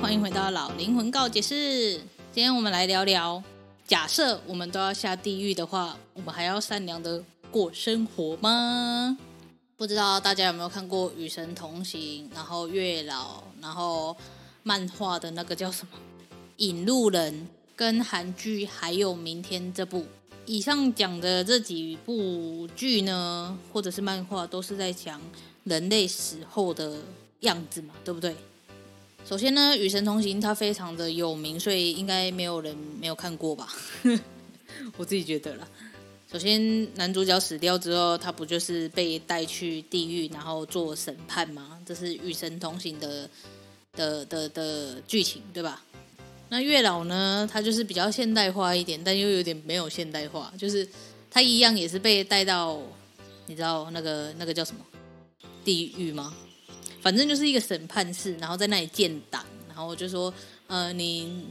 欢迎回到老灵魂告解室。今天我们来聊聊，假设我们都要下地狱的话，我们还要善良的过生活吗？不知道大家有没有看过《与神同行》，然后月老，然后漫画的那个叫什么《引路人》，跟韩剧还有《明天》这部。以上讲的这几部剧呢，或者是漫画，都是在讲人类死后的样子嘛，对不对？首先呢，《与神同行》它非常的有名，所以应该没有人没有看过吧？我自己觉得啦。首先，男主角死掉之后，他不就是被带去地狱，然后做审判吗？这是《与神同行》的的的的剧情，对吧？那月老呢？他就是比较现代化一点，但又有点没有现代化，就是他一样也是被带到，你知道那个那个叫什么地狱吗？反正就是一个审判室，然后在那里建档，然后就说，呃，你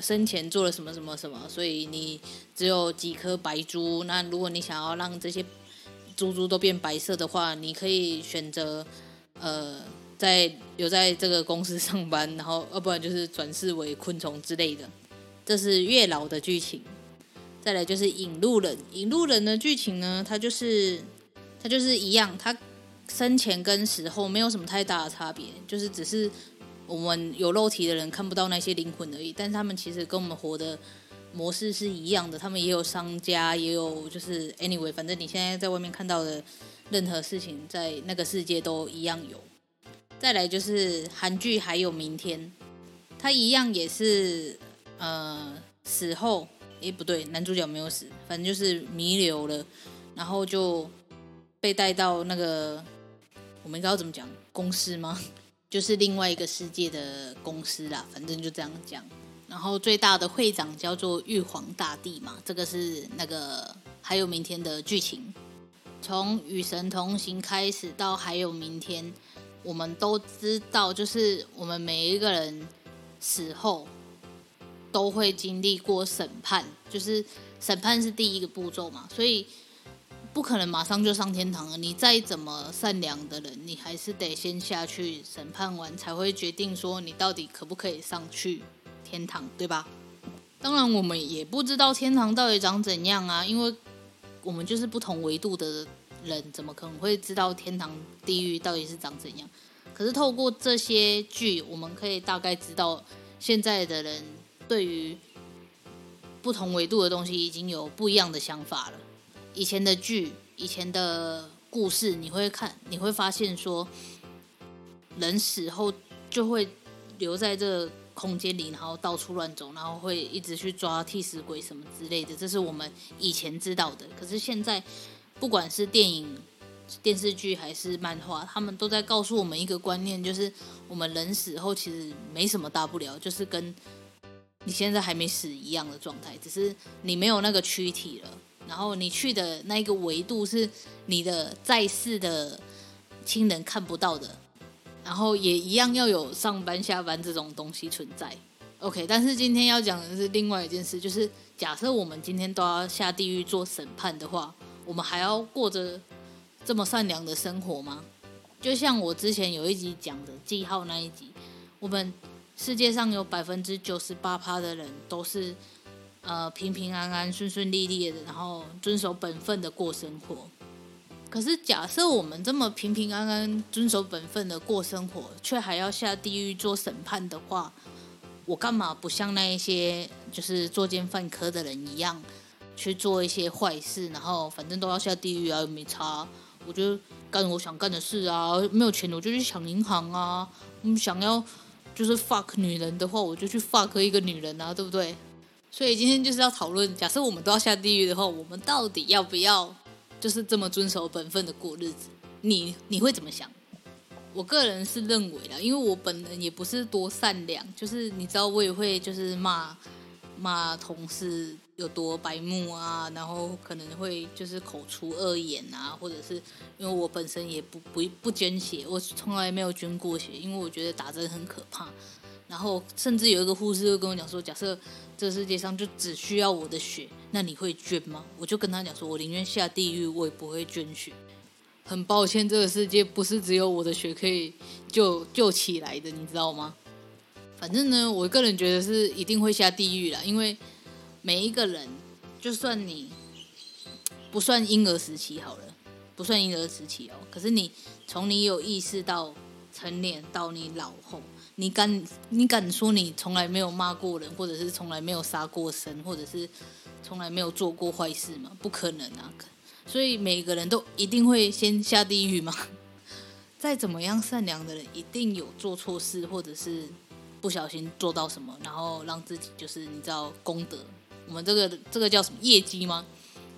生前做了什么什么什么，所以你只有几颗白珠。那如果你想要让这些珠珠都变白色的话，你可以选择，呃，在留在这个公司上班，然后要不然就是转世为昆虫之类的。这是月老的剧情。再来就是引路人，引路人的剧情呢，它就是它就是一样，它。生前跟死后没有什么太大的差别，就是只是我们有肉体的人看不到那些灵魂而已。但是他们其实跟我们活的模式是一样的，他们也有商家，也有就是 anyway，反正你现在在外面看到的任何事情，在那个世界都一样有。再来就是韩剧，还有明天，他一样也是呃死后，诶不对，男主角没有死，反正就是弥留了，然后就被带到那个。我们应该要怎么讲？公司吗？就是另外一个世界的公司啦，反正就这样讲。然后最大的会长叫做玉皇大帝嘛，这个是那个还有明天的剧情。从与神同行开始到还有明天，我们都知道，就是我们每一个人死后都会经历过审判，就是审判是第一个步骤嘛，所以。不可能马上就上天堂了。你再怎么善良的人，你还是得先下去审判完，才会决定说你到底可不可以上去天堂，对吧？当然，我们也不知道天堂到底长怎样啊，因为我们就是不同维度的人，怎么可能会知道天堂、地狱到底是长怎样？可是透过这些剧，我们可以大概知道现在的人对于不同维度的东西已经有不一样的想法了。以前的剧，以前的故事，你会看，你会发现说，人死后就会留在这空间里，然后到处乱走，然后会一直去抓替死鬼什么之类的，这是我们以前知道的。可是现在，不管是电影、电视剧还是漫画，他们都在告诉我们一个观念，就是我们人死后其实没什么大不了，就是跟你现在还没死一样的状态，只是你没有那个躯体了。然后你去的那个维度是你的在世的亲人看不到的，然后也一样要有上班下班这种东西存在。OK，但是今天要讲的是另外一件事，就是假设我们今天都要下地狱做审判的话，我们还要过着这么善良的生活吗？就像我之前有一集讲的记号那一集，我们世界上有百分之九十八趴的人都是。呃，平平安安、顺顺利利的，然后遵守本分的过生活。可是，假设我们这么平平安安、遵守本分的过生活，却还要下地狱做审判的话，我干嘛不像那一些就是作奸犯科的人一样去做一些坏事，然后反正都要下地狱啊，又没差，我就干我想干的事啊，没有钱我就去抢银行啊，嗯，想要就是 fuck 女人的话，我就去 fuck 一个女人啊，对不对？所以今天就是要讨论，假设我们都要下地狱的话，我们到底要不要就是这么遵守本分的过日子？你你会怎么想？我个人是认为啦，因为我本人也不是多善良，就是你知道我也会就是骂骂同事有多白目啊，然后可能会就是口出恶言啊，或者是因为我本身也不不不捐血，我从来没有捐过血，因为我觉得打针很可怕。然后甚至有一个护士会跟我讲说，假设这世界上就只需要我的血，那你会捐吗？我就跟他讲说，我宁愿下地狱，我也不会捐血。很抱歉，这个世界不是只有我的血可以救救起来的，你知道吗？反正呢，我个人觉得是一定会下地狱啦，因为每一个人，就算你不算婴儿时期好了，不算婴儿时期哦，可是你从你有意识到成年到你老后，你敢你敢说你从来没有骂过人，或者是从来没有杀过生，或者是从来没有做过坏事吗？不可能啊！所以每个人都一定会先下地狱吗？再怎么样善良的人，一定有做错事，或者是不小心做到什么，然后让自己就是你知道功德。我们这个这个叫什么业绩吗？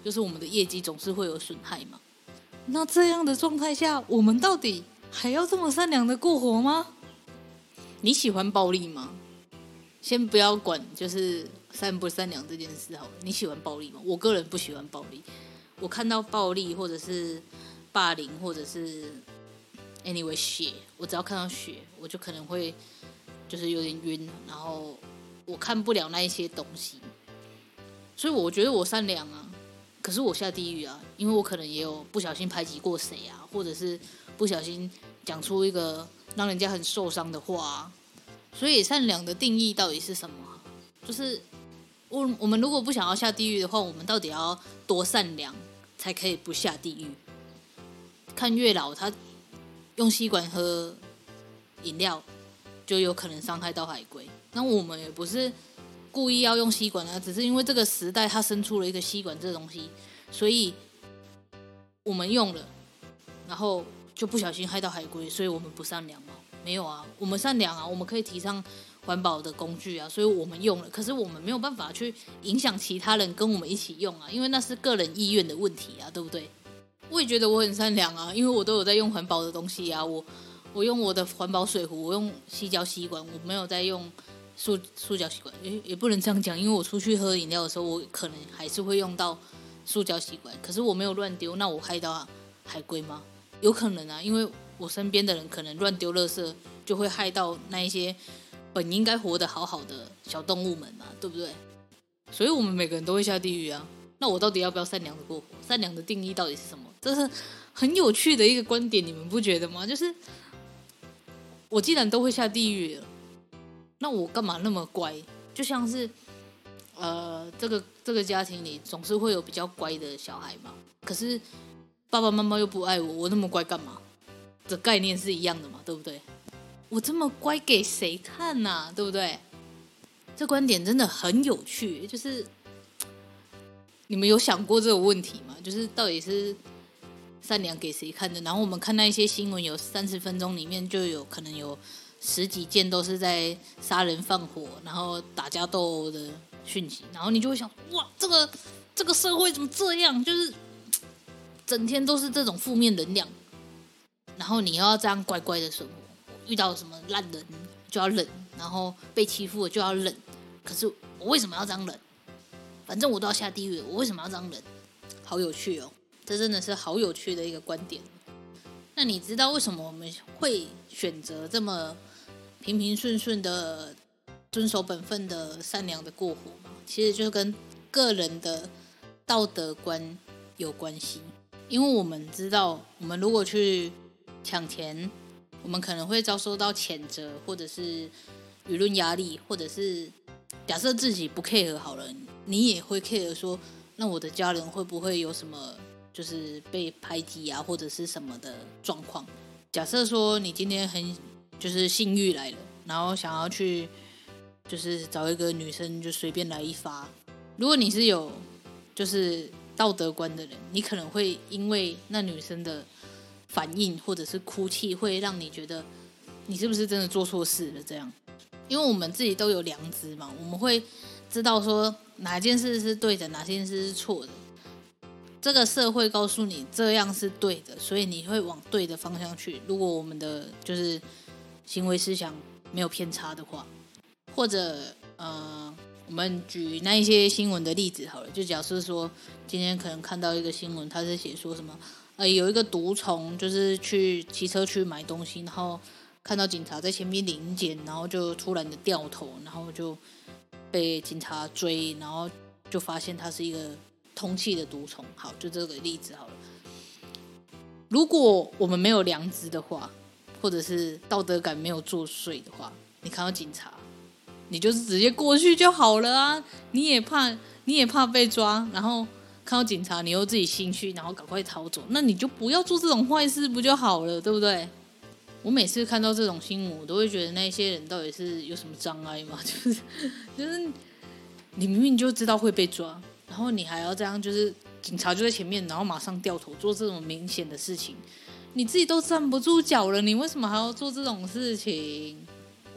就是我们的业绩总是会有损害嘛。那这样的状态下，我们到底还要这么善良的过活吗？你喜欢暴力吗？先不要管就是善不善良这件事好。你喜欢暴力吗？我个人不喜欢暴力。我看到暴力或者是霸凌或者是 anyway 血，我只要看到血，我就可能会就是有点晕，然后我看不了那一些东西，所以我觉得我善良啊，可是我下地狱啊，因为我可能也有不小心排挤过谁啊，或者是不小心讲出一个让人家很受伤的话，所以善良的定义到底是什么？就是我我们如果不想要下地狱的话，我们到底要多善良？才可以不下地狱。看月老，他用吸管喝饮料，就有可能伤害到海龟。那我们也不是故意要用吸管啊，只是因为这个时代他生出了一个吸管这东西，所以我们用了，然后就不小心害到海龟，所以我们不善良吗？没有啊，我们善良啊，我们可以提倡环保的工具啊，所以我们用了，可是我们没有办法去影响其他人跟我们一起用啊，因为那是个人意愿的问题啊，对不对？我也觉得我很善良啊，因为我都有在用环保的东西啊，我我用我的环保水壶，我用吸胶吸管，我没有在用塑塑胶吸管，也也不能这样讲，因为我出去喝饮料的时候，我可能还是会用到塑胶吸管，可是我没有乱丢，那我害到海龟吗？有可能啊，因为我身边的人可能乱丢垃圾，就会害到那一些。本应该活得好好的小动物们嘛，对不对？所以我们每个人都会下地狱啊。那我到底要不要善良的过活？善良的定义到底是什么？这是很有趣的一个观点，你们不觉得吗？就是我既然都会下地狱了，那我干嘛那么乖？就像是呃，这个这个家庭里总是会有比较乖的小孩嘛。可是爸爸妈妈又不爱我，我那么乖干嘛？这概念是一样的嘛，对不对？我这么乖给谁看呐、对不对？这观点真的很有趣。就是你们有想过这个问题吗？就是到底是善良给谁看的？然后我们看那一些新闻，有三十分钟里面就有可能有十几件都是在杀人放火，然后打架斗殴的讯息。然后你就会想：哇，这个这个社会怎么这样？就是整天都是这种负面能量。然后你又要这样乖乖的生活。遇到什么烂人就要忍，然后被欺负了就要忍。可是我为什么要这样忍？反正我都要下地狱，我为什么要这样忍？好有趣哦，这真的是好有趣的一个观点。那你知道为什么我们会选择这么平平顺顺的遵守本分的善良的过活吗？其实就是跟个人的道德观有关系。因为我们知道，我们如果去抢钱。我们可能会遭受到谴责，或者是舆论压力，或者是假设自己不 care 好了，你也会 care 说，那我的家人会不会有什么就是被排挤啊，或者是什么的状况？假设说你今天很就是性欲来了，然后想要去就是找一个女生就随便来一发。如果你是有就是道德观的人，你可能会因为那女生的反应或者是哭泣，会让你觉得你是不是真的做错事了？这样，因为我们自己都有良知嘛，我们会知道说哪件事是对的，哪件事是错的。这个社会告诉你这样是对的，所以你会往对的方向去。如果我们的就是行为思想没有偏差的话，或者呃。我们举那一些新闻的例子好了，就假设说今天可能看到一个新闻，他是写说什么，呃，有一个毒虫就是去骑车去买东西，然后看到警察在前面临检，然后就突然的掉头，然后就被警察追，然后就发现他是一个通气的毒虫。好，就这个例子好了。如果我们没有良知的话，或者是道德感没有作祟的话，你看到警察。你就是直接过去就好了啊！你也怕，你也怕被抓，然后看到警察，你又自己心虚，然后赶快逃走，那你就不要做这种坏事，不就好了，对不对？我每次看到这种新闻，我都会觉得那些人到底是有什么障碍吗？就 是就是，你明明就知道会被抓，然后你还要这样，就是警察就在前面，然后马上掉头做这种明显的事情，你自己都站不住脚了，你为什么还要做这种事情？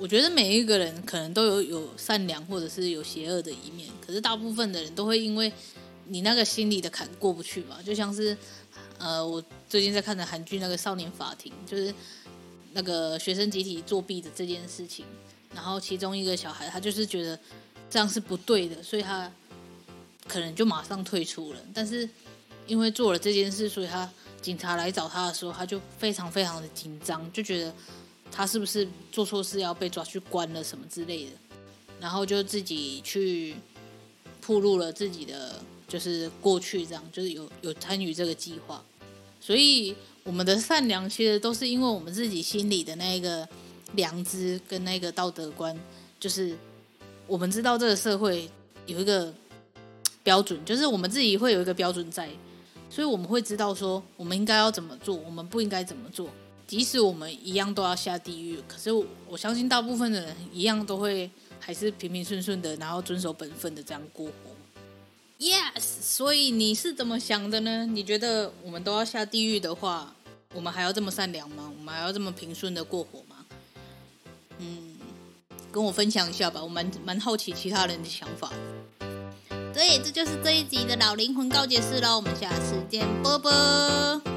我觉得每一个人可能都有有善良或者是有邪恶的一面，可是大部分的人都会因为你那个心里的坎过不去吧。就像是呃，我最近在看的韩剧那个《少年法庭》，就是那个学生集体作弊的这件事情，然后其中一个小孩他就是觉得这样是不对的，所以他可能就马上退出了。但是因为做了这件事，所以他警察来找他的时候，他就非常非常的紧张，就觉得。他是不是做错事要被抓去关了什么之类的？然后就自己去铺露了自己的就是过去，这样就是有有参与这个计划。所以我们的善良其实都是因为我们自己心里的那个良知跟那个道德观，就是我们知道这个社会有一个标准，就是我们自己会有一个标准在，所以我们会知道说我们应该要怎么做，我们不应该怎么做。即使我们一样都要下地狱，可是我，我相信大部分的人一样都会还是平平顺顺的，然后遵守本分的这样过活。Yes，所以你是怎么想的呢？你觉得我们都要下地狱的话，我们还要这么善良吗？我们还要这么平顺的过活吗？嗯，跟我分享一下吧，我蛮蛮好奇其他人的想法。对，这就是这一集的老灵魂告解室喽，我们下次见，啵啵。